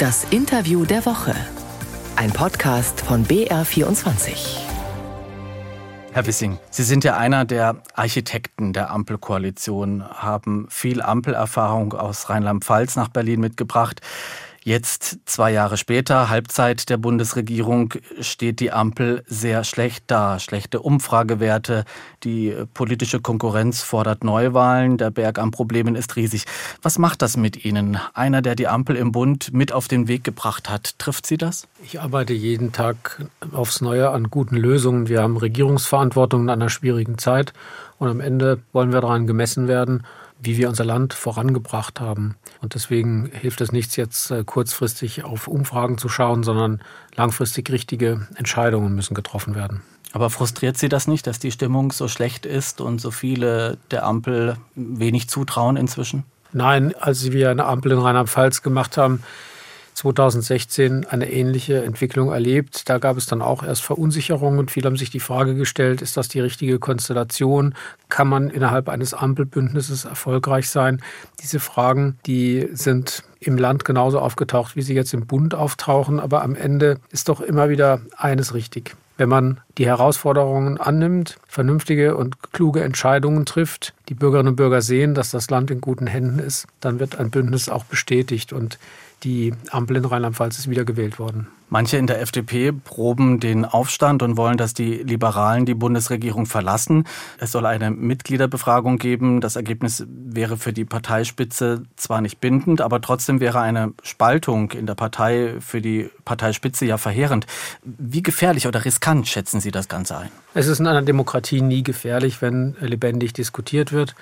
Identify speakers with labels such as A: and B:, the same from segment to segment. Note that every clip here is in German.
A: Das Interview der Woche. Ein Podcast von BR24.
B: Herr Wissing, Sie sind ja einer der Architekten der Ampelkoalition, haben viel Ampelerfahrung aus Rheinland-Pfalz nach Berlin mitgebracht. Jetzt, zwei Jahre später, Halbzeit der Bundesregierung, steht die Ampel sehr schlecht da. Schlechte Umfragewerte, die politische Konkurrenz fordert Neuwahlen, der Berg an Problemen ist riesig. Was macht das mit Ihnen? Einer, der die Ampel im Bund mit auf den Weg gebracht hat, trifft Sie das?
C: Ich arbeite jeden Tag aufs Neue an guten Lösungen. Wir haben Regierungsverantwortung in einer schwierigen Zeit und am Ende wollen wir daran gemessen werden, wie wir unser Land vorangebracht haben. Und deswegen hilft es nichts, jetzt äh, kurzfristig auf Umfragen zu schauen, sondern langfristig richtige Entscheidungen müssen getroffen werden.
B: Aber frustriert Sie das nicht, dass die Stimmung so schlecht ist und so viele der Ampel wenig zutrauen inzwischen?
C: Nein, als wir eine Ampel in Rheinland-Pfalz gemacht haben, 2016 eine ähnliche Entwicklung erlebt. Da gab es dann auch erst Verunsicherungen. Viele haben sich die Frage gestellt, ist das die richtige Konstellation? Kann man innerhalb eines Ampelbündnisses erfolgreich sein? Diese Fragen, die sind im Land genauso aufgetaucht, wie sie jetzt im Bund auftauchen. Aber am Ende ist doch immer wieder eines richtig. Wenn man die Herausforderungen annimmt, vernünftige und kluge Entscheidungen trifft, die Bürgerinnen und Bürger sehen, dass das Land in guten Händen ist, dann wird ein Bündnis auch bestätigt. Und die Ampel in Rheinland-Pfalz ist wiedergewählt worden.
B: Manche in der FDP proben den Aufstand und wollen, dass die Liberalen die Bundesregierung verlassen. Es soll eine Mitgliederbefragung geben. Das Ergebnis wäre für die Parteispitze zwar nicht bindend, aber trotzdem wäre eine Spaltung in der Partei für die Parteispitze ja verheerend. Wie gefährlich oder riskant schätzen Sie das Ganze ein?
C: Es ist in einer Demokratie nie gefährlich, wenn lebendig diskutiert wird.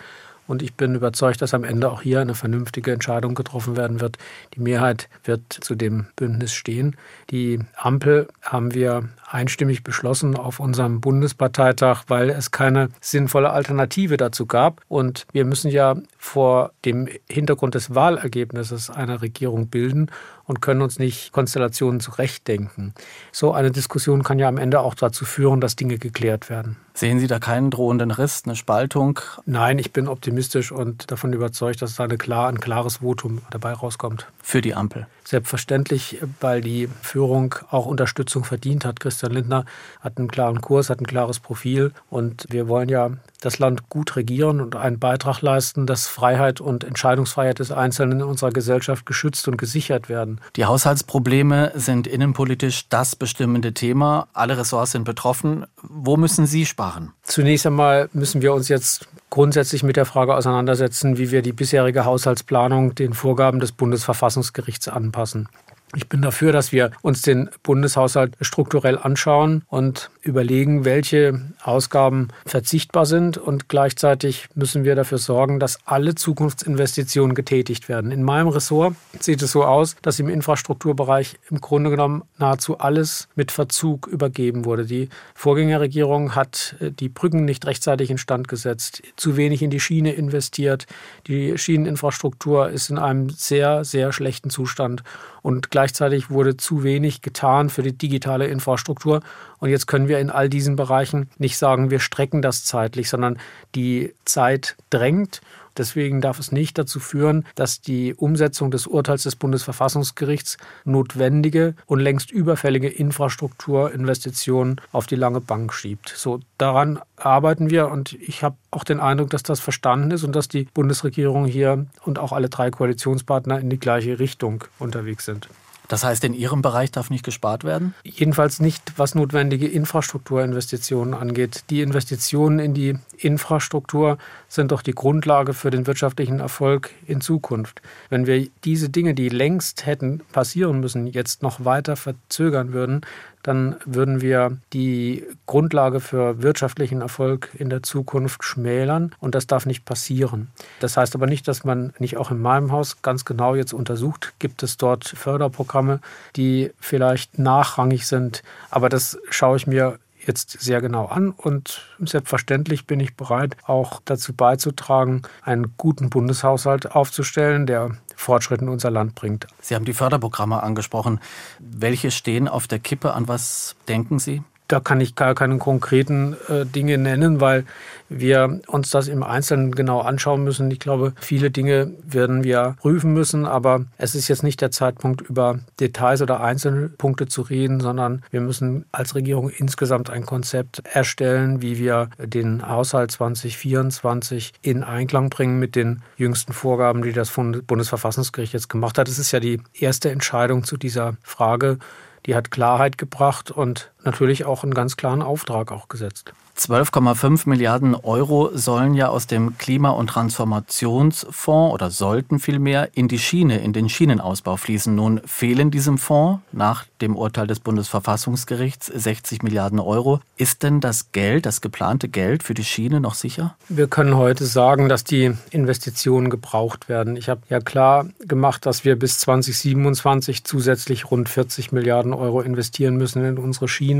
C: Und ich bin überzeugt, dass am Ende auch hier eine vernünftige Entscheidung getroffen werden wird. Die Mehrheit wird zu dem Bündnis stehen. Die Ampel haben wir einstimmig beschlossen auf unserem Bundesparteitag, weil es keine sinnvolle Alternative dazu gab. Und wir müssen ja vor dem Hintergrund des Wahlergebnisses eine Regierung bilden und können uns nicht Konstellationen zurechtdenken. So eine Diskussion kann ja am Ende auch dazu führen, dass Dinge geklärt werden.
B: Sehen Sie da keinen drohenden Riss, eine Spaltung?
C: Nein, ich bin optimistisch und davon überzeugt, dass da eine klar, ein klares Votum dabei rauskommt.
B: Für die Ampel?
C: Selbstverständlich, weil die Führung auch Unterstützung verdient hat. Christian Lindner hat einen klaren Kurs, hat ein klares Profil und wir wollen ja das Land gut regieren und einen Beitrag leisten, dass Freiheit und Entscheidungsfreiheit des Einzelnen in unserer Gesellschaft geschützt und gesichert werden.
B: Die Haushaltsprobleme sind innenpolitisch das bestimmende Thema. Alle Ressorts sind betroffen. Wo müssen Sie sparen?
C: Zunächst einmal müssen wir uns jetzt grundsätzlich mit der Frage auseinandersetzen, wie wir die bisherige Haushaltsplanung den Vorgaben des Bundesverfassungsgerichts anpassen. Ich bin dafür, dass wir uns den Bundeshaushalt strukturell anschauen und überlegen, welche Ausgaben verzichtbar sind. Und gleichzeitig müssen wir dafür sorgen, dass alle Zukunftsinvestitionen getätigt werden. In meinem Ressort sieht es so aus, dass im Infrastrukturbereich im Grunde genommen nahezu alles mit Verzug übergeben wurde. Die Vorgängerregierung hat äh, die Brücken nicht rechtzeitig instand gesetzt, zu wenig in die Schiene investiert. Die Schieneninfrastruktur ist in einem sehr, sehr schlechten Zustand. Und gleichzeitig wurde zu wenig getan für die digitale Infrastruktur. Und jetzt können wir in all diesen Bereichen nicht sagen, wir strecken das zeitlich, sondern die Zeit drängt. Deswegen darf es nicht dazu führen, dass die Umsetzung des Urteils des Bundesverfassungsgerichts notwendige und längst überfällige Infrastrukturinvestitionen auf die lange Bank schiebt. So daran arbeiten wir und ich habe auch den Eindruck, dass das verstanden ist und dass die Bundesregierung hier und auch alle drei Koalitionspartner in die gleiche Richtung unterwegs sind.
B: Das heißt, in Ihrem Bereich darf nicht gespart werden?
C: Jedenfalls nicht, was notwendige Infrastrukturinvestitionen angeht. Die Investitionen in die Infrastruktur sind doch die Grundlage für den wirtschaftlichen Erfolg in Zukunft. Wenn wir diese Dinge, die längst hätten passieren müssen, jetzt noch weiter verzögern würden, dann würden wir die Grundlage für wirtschaftlichen Erfolg in der Zukunft schmälern und das darf nicht passieren. Das heißt aber nicht, dass man nicht auch in meinem Haus ganz genau jetzt untersucht, gibt es dort Förderprogramme, die vielleicht nachrangig sind, aber das schaue ich mir jetzt sehr genau an und selbstverständlich bin ich bereit, auch dazu beizutragen, einen guten Bundeshaushalt aufzustellen, der Fortschritt in unser Land bringt.
B: Sie haben die Förderprogramme angesprochen. Welche stehen auf der Kippe? An was denken Sie?
C: Da kann ich gar keine konkreten äh, Dinge nennen, weil wir uns das im Einzelnen genau anschauen müssen. Ich glaube, viele Dinge werden wir prüfen müssen, aber es ist jetzt nicht der Zeitpunkt, über Details oder Einzelpunkte zu reden, sondern wir müssen als Regierung insgesamt ein Konzept erstellen, wie wir den Haushalt 2024 in Einklang bringen mit den jüngsten Vorgaben, die das Bundesverfassungsgericht jetzt gemacht hat. Es ist ja die erste Entscheidung zu dieser Frage. Die hat Klarheit gebracht und natürlich auch einen ganz klaren Auftrag auch gesetzt.
B: 12,5 Milliarden Euro sollen ja aus dem Klima- und Transformationsfonds oder sollten vielmehr in die Schiene, in den Schienenausbau fließen. Nun fehlen diesem Fonds nach dem Urteil des Bundesverfassungsgerichts 60 Milliarden Euro. Ist denn das Geld, das geplante Geld für die Schiene noch sicher?
C: Wir können heute sagen, dass die Investitionen gebraucht werden. Ich habe ja klar gemacht, dass wir bis 2027 zusätzlich rund 40 Milliarden Euro investieren müssen in unsere Schiene,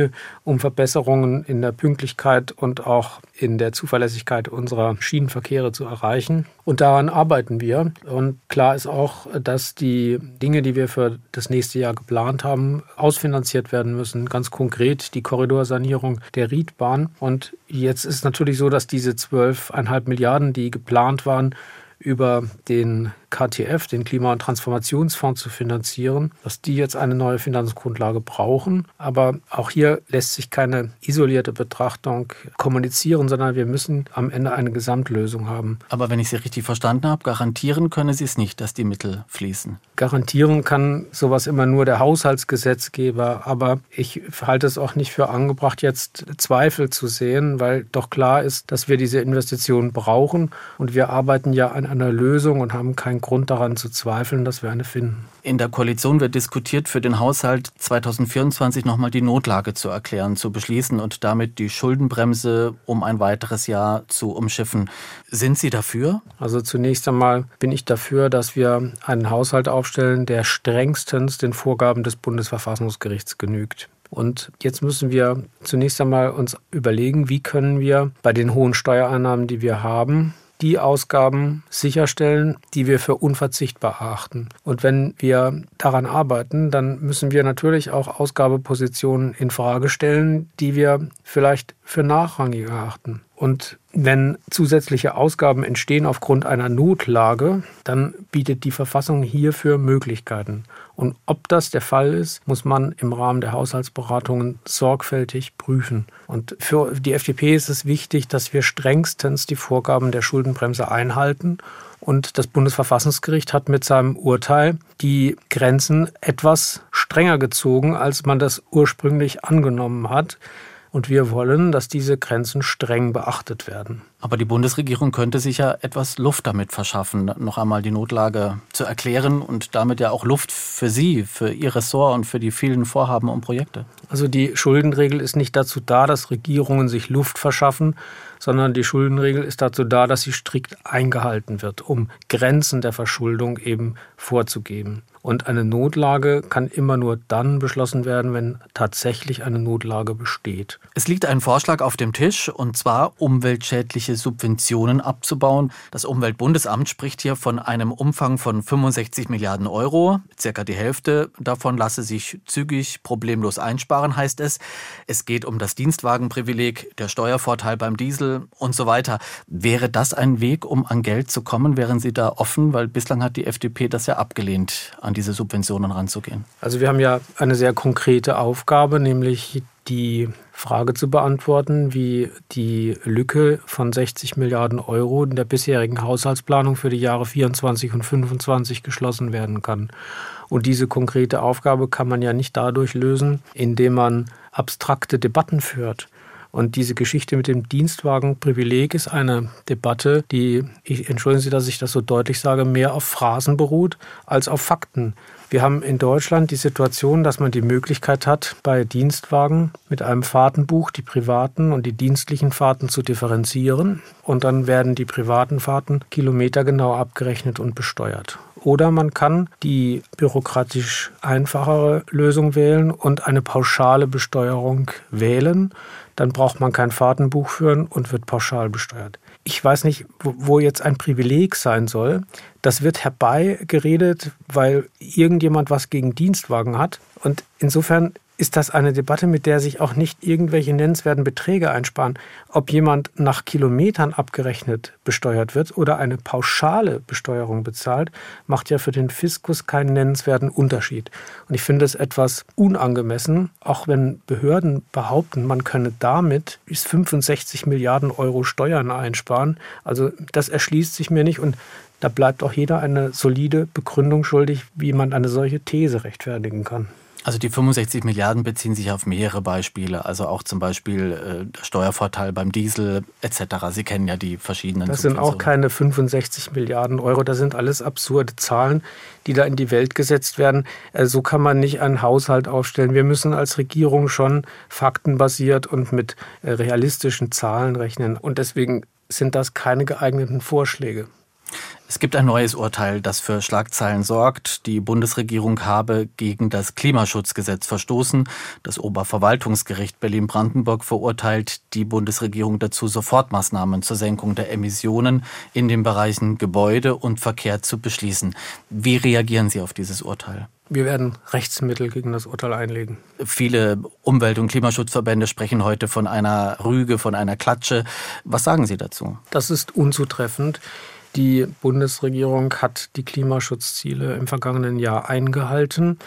C: um Verbesserungen in der Pünktlichkeit und auch in der Zuverlässigkeit unserer Schienenverkehre zu erreichen. Und daran arbeiten wir. Und klar ist auch, dass die Dinge, die wir für das nächste Jahr geplant haben, ausfinanziert werden müssen. Ganz konkret die Korridorsanierung der Riedbahn. Und jetzt ist natürlich so, dass diese 12,5 Milliarden, die geplant waren, über den KTF, den Klima- und Transformationsfonds, zu finanzieren, dass die jetzt eine neue Finanzgrundlage brauchen. Aber auch hier lässt sich keine isolierte Betrachtung kommunizieren, sondern wir müssen am Ende eine Gesamtlösung haben.
B: Aber wenn ich Sie richtig verstanden habe, garantieren können Sie es nicht, dass die Mittel fließen.
C: Garantieren kann sowas immer nur der Haushaltsgesetzgeber. Aber ich halte es auch nicht für angebracht, jetzt Zweifel zu sehen, weil doch klar ist, dass wir diese Investitionen brauchen. Und wir arbeiten ja an einer Lösung und haben keinen Grund daran zu zweifeln, dass wir eine finden.
B: In der Koalition wird diskutiert, für den Haushalt 2024 nochmal die Notlage zu erklären, zu beschließen und damit die Schuldenbremse um ein weiteres Jahr zu umschiffen. Sind Sie dafür?
C: Also zunächst einmal bin ich dafür, dass wir einen Haushalt aufstellen, der strengstens den Vorgaben des Bundesverfassungsgerichts genügt. Und jetzt müssen wir zunächst einmal uns überlegen, wie können wir bei den hohen Steuereinnahmen, die wir haben, die Ausgaben sicherstellen, die wir für unverzichtbar erachten. Und wenn wir daran arbeiten, dann müssen wir natürlich auch Ausgabepositionen in Frage stellen, die wir vielleicht für nachrangig erachten. Und wenn zusätzliche Ausgaben entstehen aufgrund einer Notlage, dann bietet die Verfassung hierfür Möglichkeiten. Und ob das der Fall ist, muss man im Rahmen der Haushaltsberatungen sorgfältig prüfen. Und für die FDP ist es wichtig, dass wir strengstens die Vorgaben der Schuldenbremse einhalten. Und das Bundesverfassungsgericht hat mit seinem Urteil die Grenzen etwas strenger gezogen, als man das ursprünglich angenommen hat. Und wir wollen, dass diese Grenzen streng beachtet werden.
B: Aber die Bundesregierung könnte sich ja etwas Luft damit verschaffen, noch einmal die Notlage zu erklären und damit ja auch Luft für Sie, für Ihr Ressort und für die vielen Vorhaben und Projekte.
C: Also die Schuldenregel ist nicht dazu da, dass Regierungen sich Luft verschaffen, sondern die Schuldenregel ist dazu da, dass sie strikt eingehalten wird, um Grenzen der Verschuldung eben vorzugeben. Und eine Notlage kann immer nur dann beschlossen werden, wenn tatsächlich eine Notlage besteht.
B: Es liegt ein Vorschlag auf dem Tisch, und zwar umweltschädliche Subventionen abzubauen. Das Umweltbundesamt spricht hier von einem Umfang von 65 Milliarden Euro. Circa die Hälfte davon lasse sich zügig problemlos einsparen, heißt es. Es geht um das Dienstwagenprivileg, der Steuervorteil beim Diesel und so weiter. Wäre das ein Weg, um an Geld zu kommen? Wären Sie da offen? Weil bislang hat die FDP das ja abgelehnt an an diese Subventionen ranzugehen?
C: Also wir haben ja eine sehr konkrete Aufgabe, nämlich die Frage zu beantworten, wie die Lücke von 60 Milliarden Euro in der bisherigen Haushaltsplanung für die Jahre 24 und 25 geschlossen werden kann. Und diese konkrete Aufgabe kann man ja nicht dadurch lösen, indem man abstrakte Debatten führt. Und diese Geschichte mit dem Dienstwagenprivileg ist eine Debatte, die, ich, entschuldigen Sie, dass ich das so deutlich sage, mehr auf Phrasen beruht als auf Fakten. Wir haben in Deutschland die Situation, dass man die Möglichkeit hat, bei Dienstwagen mit einem Fahrtenbuch die privaten und die dienstlichen Fahrten zu differenzieren. Und dann werden die privaten Fahrten kilometergenau abgerechnet und besteuert. Oder man kann die bürokratisch einfachere Lösung wählen und eine pauschale Besteuerung wählen dann braucht man kein Fahrtenbuch führen und wird pauschal besteuert. Ich weiß nicht, wo jetzt ein Privileg sein soll, Das wird herbeigeredet, weil irgendjemand was gegen Dienstwagen hat. Und insofern ist das eine Debatte, mit der sich auch nicht irgendwelche nennenswerten Beträge einsparen. Ob jemand nach Kilometern abgerechnet besteuert wird oder eine pauschale Besteuerung bezahlt, macht ja für den Fiskus keinen nennenswerten Unterschied. Und ich finde es etwas unangemessen, auch wenn Behörden behaupten, man könne damit bis 65 Milliarden Euro Steuern einsparen. Also das erschließt sich mir nicht und da bleibt auch jeder eine solide Begründung schuldig, wie man eine solche These rechtfertigen kann.
B: Also die 65 Milliarden beziehen sich auf mehrere Beispiele, also auch zum Beispiel äh, Steuervorteil beim Diesel etc. Sie kennen ja die verschiedenen.
C: Das sind auch keine 65 Milliarden Euro, das sind alles absurde Zahlen, die da in die Welt gesetzt werden. Äh, so kann man nicht einen Haushalt aufstellen. Wir müssen als Regierung schon faktenbasiert und mit äh, realistischen Zahlen rechnen. Und deswegen sind das keine geeigneten Vorschläge.
B: Es gibt ein neues Urteil, das für Schlagzeilen sorgt. Die Bundesregierung habe gegen das Klimaschutzgesetz verstoßen. Das Oberverwaltungsgericht Berlin-Brandenburg verurteilt die Bundesregierung dazu, Sofortmaßnahmen zur Senkung der Emissionen in den Bereichen Gebäude und Verkehr zu beschließen. Wie reagieren Sie auf dieses Urteil?
C: Wir werden Rechtsmittel gegen das Urteil einlegen.
B: Viele Umwelt- und Klimaschutzverbände sprechen heute von einer Rüge, von einer Klatsche. Was sagen Sie dazu?
C: Das ist unzutreffend. Die Bundesregierung hat die Klimaschutzziele im vergangenen Jahr eingehalten.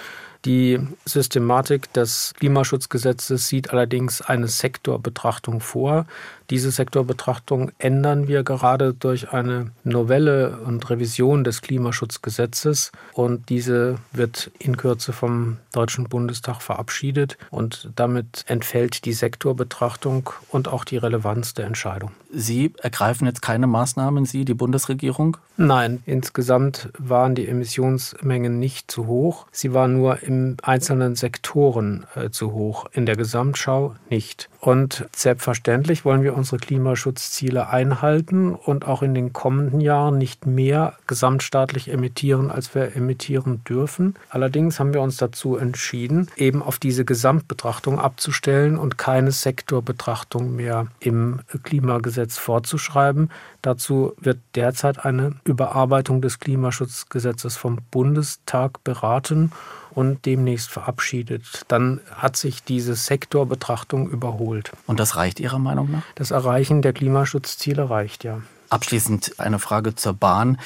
C: Die Systematik des Klimaschutzgesetzes sieht allerdings eine Sektorbetrachtung vor. Diese Sektorbetrachtung ändern wir gerade durch eine Novelle und Revision des Klimaschutzgesetzes und diese wird in Kürze vom Deutschen Bundestag verabschiedet und damit entfällt die Sektorbetrachtung und auch die Relevanz der Entscheidung.
B: Sie ergreifen jetzt keine Maßnahmen, Sie, die Bundesregierung?
C: Nein, insgesamt waren die Emissionsmengen nicht zu hoch. Sie waren nur in einzelnen Sektoren äh, zu hoch, in der Gesamtschau nicht. Und selbstverständlich wollen unsere Klimaschutzziele einhalten und auch in den kommenden Jahren nicht mehr gesamtstaatlich emittieren, als wir emittieren dürfen. Allerdings haben wir uns dazu entschieden, eben auf diese Gesamtbetrachtung abzustellen und keine Sektorbetrachtung mehr im Klimagesetz vorzuschreiben. Dazu wird derzeit eine Überarbeitung des Klimaschutzgesetzes vom Bundestag beraten und demnächst verabschiedet. Dann hat sich diese Sektorbetrachtung überholt.
B: Und das reicht Ihrer Meinung nach?
C: Das Erreichen der Klimaschutzziele reicht, ja.
B: Abschließend eine Frage zur Bahn.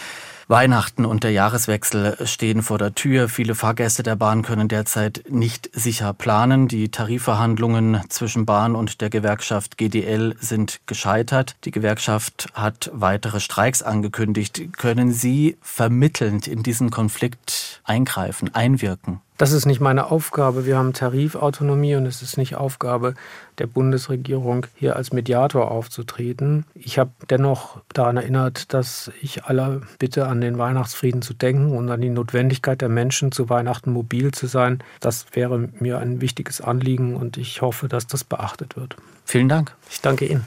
B: Weihnachten und der Jahreswechsel stehen vor der Tür. Viele Fahrgäste der Bahn können derzeit nicht sicher planen. Die Tarifverhandlungen zwischen Bahn und der Gewerkschaft GDL sind gescheitert. Die Gewerkschaft hat weitere Streiks angekündigt. Können Sie vermittelnd in diesen Konflikt eingreifen, einwirken?
C: Das ist nicht meine Aufgabe. Wir haben Tarifautonomie und es ist nicht Aufgabe der Bundesregierung, hier als Mediator aufzutreten. Ich habe dennoch daran erinnert, dass ich alle bitte, an den Weihnachtsfrieden zu denken und an die Notwendigkeit der Menschen, zu Weihnachten mobil zu sein. Das wäre mir ein wichtiges Anliegen und ich hoffe, dass das beachtet wird.
B: Vielen Dank.
C: Ich danke Ihnen.